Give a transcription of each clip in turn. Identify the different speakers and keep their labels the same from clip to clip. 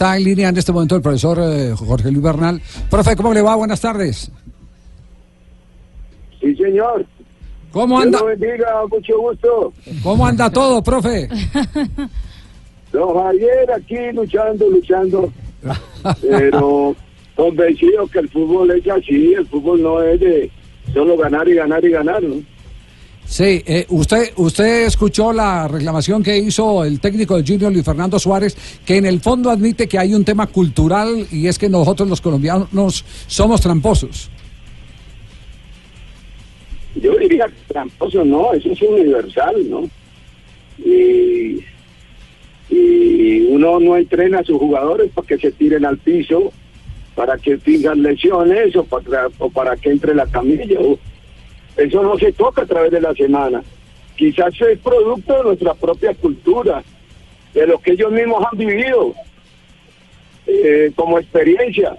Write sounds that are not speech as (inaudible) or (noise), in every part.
Speaker 1: Está en línea en este momento el profesor eh, Jorge Luis Bernal. Profe, ¿cómo le va? Buenas tardes.
Speaker 2: Sí, señor.
Speaker 1: ¿Cómo anda?
Speaker 2: Dios bendiga, mucho gusto.
Speaker 1: ¿Cómo anda todo, profe? (laughs)
Speaker 2: Don Javier aquí luchando, luchando. (laughs) Pero convencido que el fútbol es así, el fútbol no es de solo ganar y ganar y ganar, ¿no?
Speaker 1: Sí, eh, usted, usted escuchó la reclamación que hizo el técnico del Junior Luis Fernando Suárez, que en el fondo admite que hay un tema cultural y es que nosotros los colombianos somos tramposos.
Speaker 2: Yo diría tramposo no, eso es universal, ¿no? Y, y uno no entrena a sus jugadores para que se tiren al piso, para que tengan lesiones o para, o para que entre la camilla. o- eso no se toca a través de la semana. Quizás es producto de nuestra propia cultura, de lo que ellos mismos han vivido eh, como experiencia.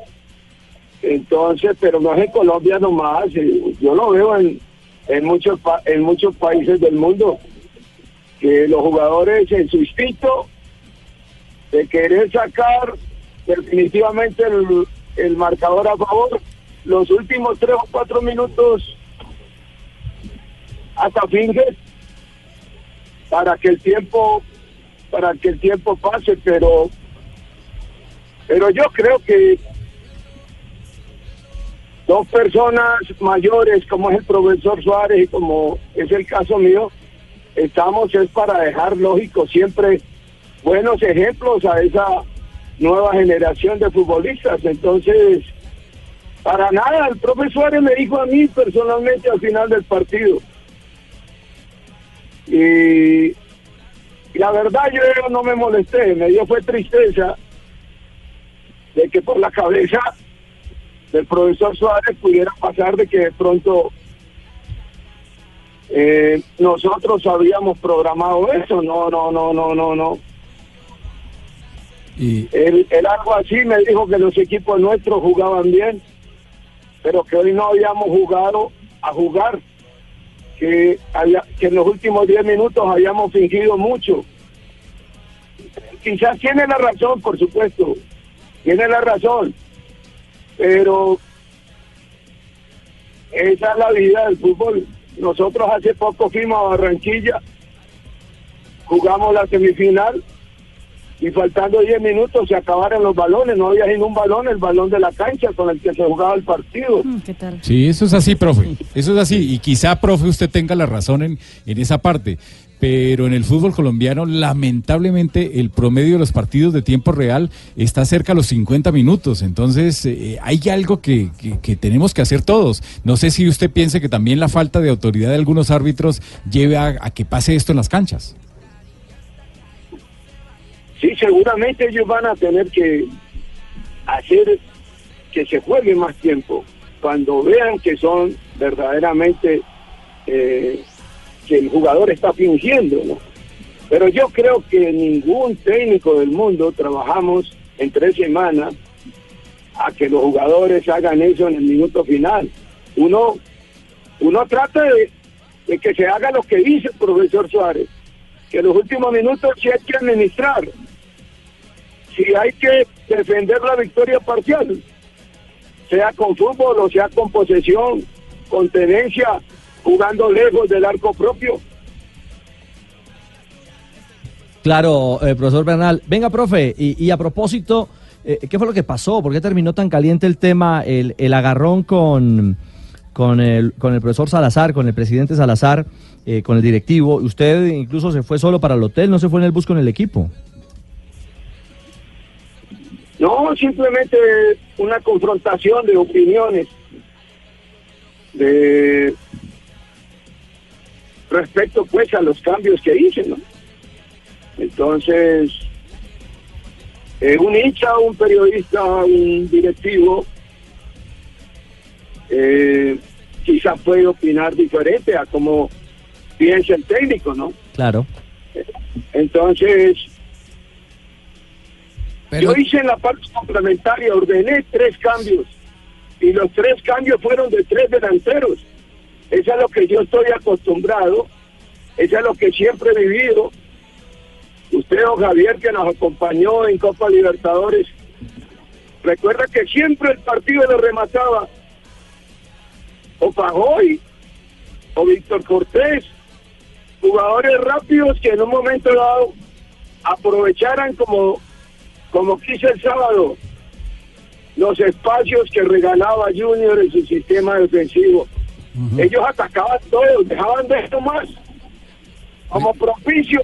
Speaker 2: Entonces, pero no es en Colombia nomás, eh, yo lo veo en, en, muchos, en muchos países del mundo, que los jugadores en su instinto de querer sacar definitivamente el, el marcador a favor, los últimos tres o cuatro minutos hasta finges para que el tiempo para que el tiempo pase pero pero yo creo que dos personas mayores como es el profesor Suárez y como es el caso mío estamos es para dejar lógico siempre buenos ejemplos a esa nueva generación de futbolistas. Entonces para nada el profesor Suárez me dijo a mí personalmente al final del partido y, la verdad yo no me molesté, me dio fue tristeza de que por la cabeza del profesor Suárez pudiera pasar de que de pronto eh, nosotros habíamos programado eso, no, no, no, no, no, no.
Speaker 1: Y
Speaker 2: Él, él algo así me dijo que los equipos nuestros jugaban bien, pero que hoy no habíamos jugado a jugar, que, había, que en los últimos 10 minutos habíamos fingido mucho. Quizás tiene la razón, por supuesto, tiene la razón, pero esa es la vida del fútbol. Nosotros hace poco fuimos a Barranquilla, jugamos la semifinal y faltando 10 minutos se acabaron los balones, no había ningún balón, el balón de la cancha con el que se jugaba el partido.
Speaker 3: Mm, ¿Qué tal?
Speaker 4: Sí, eso es así, profe. Eso es así. Y quizá, profe, usted tenga la razón en, en esa parte. Pero en el fútbol colombiano, lamentablemente, el promedio de los partidos de tiempo real está cerca a los 50 minutos. Entonces, eh, hay algo que, que- que tenemos que hacer todos. No sé si usted piense que también la falta de autoridad de algunos árbitros lleve a, a que pase esto en las canchas.
Speaker 2: Sí, seguramente ellos van a tener que hacer que se juegue más tiempo cuando vean que son verdaderamente eh, que el jugador está fingiendo. Pero yo creo que ningún técnico del mundo trabajamos en tres semanas a que los jugadores hagan eso en el minuto final. Uno, uno trata de, de que se haga lo que dice el profesor Suárez, que los últimos minutos sí hay que administrar, si hay que defender la victoria parcial, sea con fútbol o sea con posesión, con tenencia, jugando lejos del arco propio.
Speaker 5: Claro, eh, profesor Bernal. Venga, profe, y, a propósito, eh, ¿qué fue lo que pasó? ¿Por qué terminó tan caliente el tema, el, el agarrón con, con, el, con el profesor Salazar, con el presidente Salazar, eh, con el directivo? Usted incluso se fue solo para el hotel, no se fue en el bus con el equipo.
Speaker 2: No, simplemente una confrontación de opiniones de respecto pues a los cambios que hice, ¿no? Entonces, eh, un hincha, un periodista, un directivo, eh, quizá puede opinar diferente a como piensa el técnico, ¿no?
Speaker 5: Claro.
Speaker 2: Entonces, yo hice en la parte complementaria, ordené tres cambios y los tres cambios fueron de tres delanteros. Eso es lo que yo estoy acostumbrado, eso es lo que siempre he vivido usted o Javier que nos acompañó en Copa Libertadores, recuerda que siempre el partido lo remataba o Pajoy o Víctor Cortés, jugadores rápidos que en un momento dado aprovecharan como, como quiso el sábado los espacios que regalaba Junior en su sistema defensivo. Ellos atacaban todos, dejaban de esto más como propicio.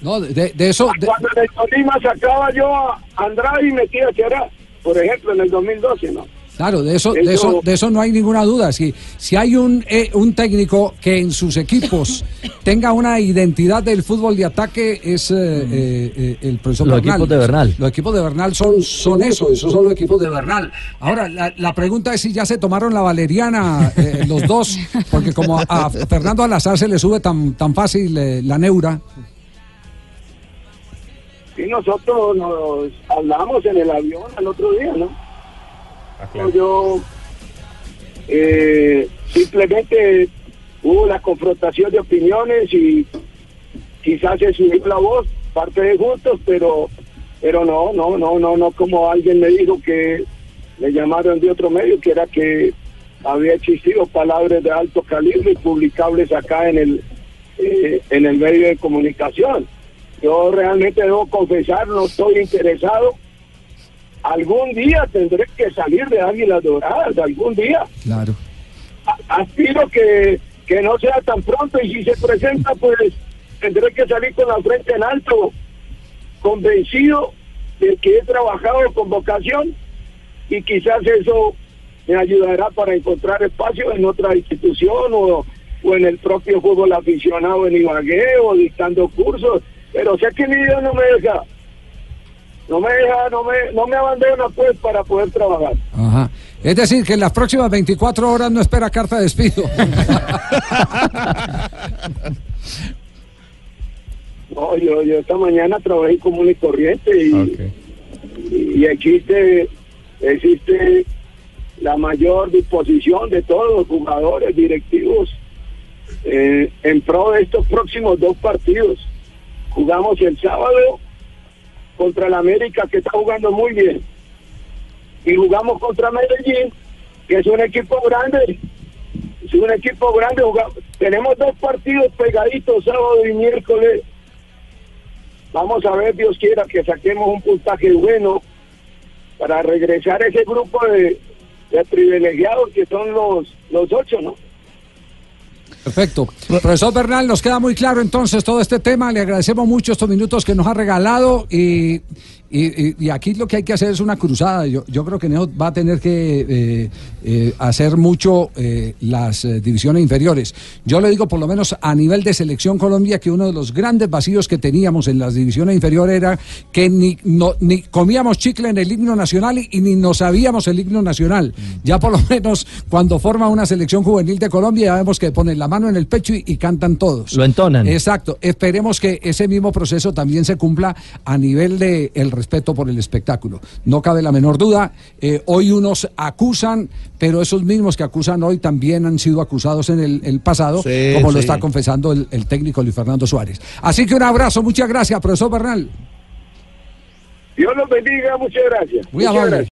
Speaker 1: No, de, de eso. de-
Speaker 2: Cuando en el Tolima sacaba yo a Andrade y metía a Ceará, por ejemplo, en el 2012, ¿no?
Speaker 1: Claro, de eso, de
Speaker 2: Eso-
Speaker 1: de eso no hay ninguna duda. Si, si hay un, eh, un técnico que en sus equipos tenga una identidad del fútbol de ataque es eh, eh, eh, el profesor
Speaker 5: Los
Speaker 1: Bernal.
Speaker 5: equipos de Bernal.
Speaker 1: Los equipos de Bernal son, son eso, esos son los equipos de Bernal. Ahora, la, la pregunta es si ya se tomaron la valeriana eh, los dos, porque como a, a Fernando Alazar se le sube tan, tan fácil eh, la neura.
Speaker 2: Y nosotros nos hablamos en el avión el otro día, ¿no? Yo eh, simplemente hubo la confrontación de opiniones y quizás se subió la voz, parte de gustos, pero pero no, no, no, no, no como alguien me dijo que le llamaron de otro medio, que era que había existido palabras de alto calibre y publicables acá en el eh, en el medio de comunicación. Yo realmente debo confesar, no estoy interesado. Algún día tendré que salir de Águilas Doradas, algún día.
Speaker 1: Claro.
Speaker 2: Aspiro que, que no sea tan pronto y si se presenta, pues tendré que salir con la frente en alto, convencido de que he trabajado con vocación y quizás eso me ayudará para encontrar espacio en otra institución o, o en el propio fútbol aficionado en Ibagué o dictando cursos, pero sé que mi vida no me deja, no me deja, no me, no me abandona pues para poder trabajar.
Speaker 1: Ajá. Es decir, que en las próximas 24 horas no espera carta de despido. (laughs)
Speaker 2: No, yo, yo esta mañana trabajé común y corriente y, y existe, existe la mayor disposición de todos los jugadores, directivos, eh, en pro de estos próximos dos partidos. Jugamos el sábado contra el América, que está jugando muy bien, y jugamos contra Medellín, que es un equipo grande. Es un equipo grande. jugamos- tenemos dos partidos pegaditos, sábado y miércoles. Vamos a ver, Dios quiera, que saquemos un puntaje bueno para regresar a ese grupo de, de privilegiados que son los, los ocho, ¿no?
Speaker 1: Perfecto. Profesor Bernal, nos queda muy claro entonces todo este tema. Le agradecemos mucho estos minutos que nos ha regalado y, y- aquí lo que hay que hacer es una cruzada. Yo, yo creo que Neo va a tener que eh, eh, hacer mucho eh, las divisiones inferiores. Yo le digo por lo menos a nivel de selección Colombia que uno de los grandes vacíos que teníamos en las divisiones inferiores era que ni, no- ni comíamos chicle en el himno nacional y, y ni nos sabíamos el himno nacional. Ya por lo menos cuando forma una selección juvenil de Colombia ya vemos que ponen la mano en el pecho y, y cantan todos.
Speaker 5: Lo entonan.
Speaker 1: Exacto. Esperemos que ese mismo proceso también se cumpla a nivel de el respeto por el espectáculo. No cabe la menor duda. eh, hoy unos acusan, pero esos mismos que acusan hoy también han sido acusados en el, el pasado,
Speaker 3: Sí,
Speaker 1: como lo está confesando el, el técnico Luis Fernando Suárez. Así que un abrazo, muchas gracias, profesor Bernal.
Speaker 2: Dios los bendiga, muchas gracias.
Speaker 1: Muy
Speaker 2: Muchas
Speaker 1: amable.
Speaker 2: gracias.